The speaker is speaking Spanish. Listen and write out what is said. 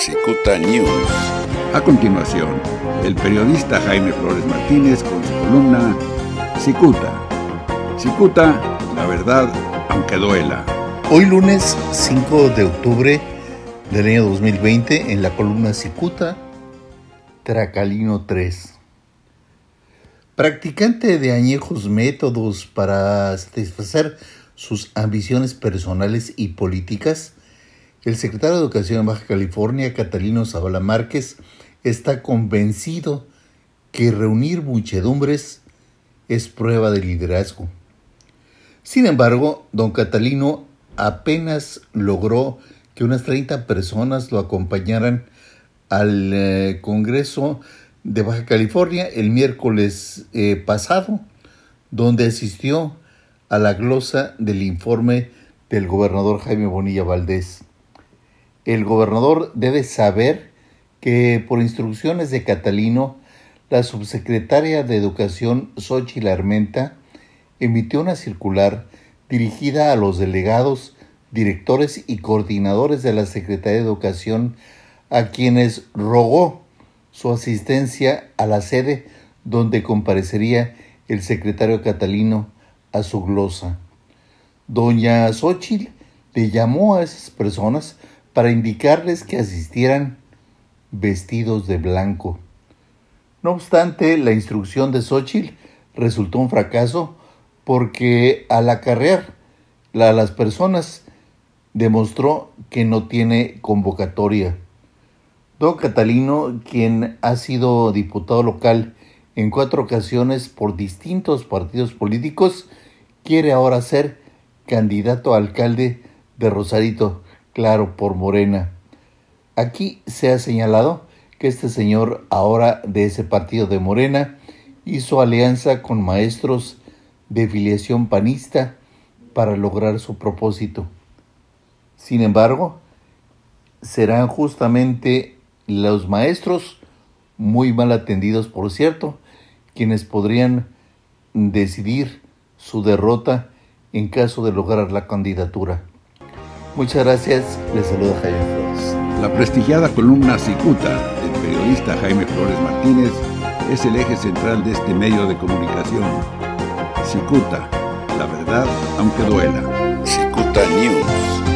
Cicuta News. A continuación, el periodista Jaime Flores Martínez con su columna Cicuta. Cicuta, la verdad, aunque duela. Hoy lunes 5 de octubre del año 2020 en la columna Cicuta, Tracalino 3. Practicante de añejos métodos para satisfacer sus ambiciones personales y políticas, el secretario de Educación en Baja California, Catalino Zavala Márquez, está convencido que reunir muchedumbres es prueba de liderazgo. Sin embargo, don Catalino apenas logró que unas 30 personas lo acompañaran al eh, Congreso de Baja California el miércoles eh, pasado, donde asistió a la glosa del informe del gobernador Jaime Bonilla Valdés el gobernador debe saber que por instrucciones de Catalino, la subsecretaria de Educación Xochitl Armenta emitió una circular dirigida a los delegados, directores y coordinadores de la Secretaría de Educación a quienes rogó su asistencia a la sede donde comparecería el secretario Catalino a su glosa. Doña Xochitl le llamó a esas personas para indicarles que asistieran vestidos de blanco. No obstante, la instrucción de Xochitl resultó un fracaso porque al acarrear a las personas demostró que no tiene convocatoria. Don Catalino, quien ha sido diputado local en cuatro ocasiones por distintos partidos políticos, quiere ahora ser candidato a alcalde de Rosarito claro por Morena. Aquí se ha señalado que este señor, ahora de ese partido de Morena, hizo alianza con maestros de filiación panista para lograr su propósito. Sin embargo, serán justamente los maestros, muy mal atendidos por cierto, quienes podrían decidir su derrota en caso de lograr la candidatura. Muchas gracias. Les saluda Jaime Flores. La prestigiada columna Cicuta del periodista Jaime Flores Martínez es el eje central de este medio de comunicación. Cicuta, la verdad aunque duela. Cicuta News.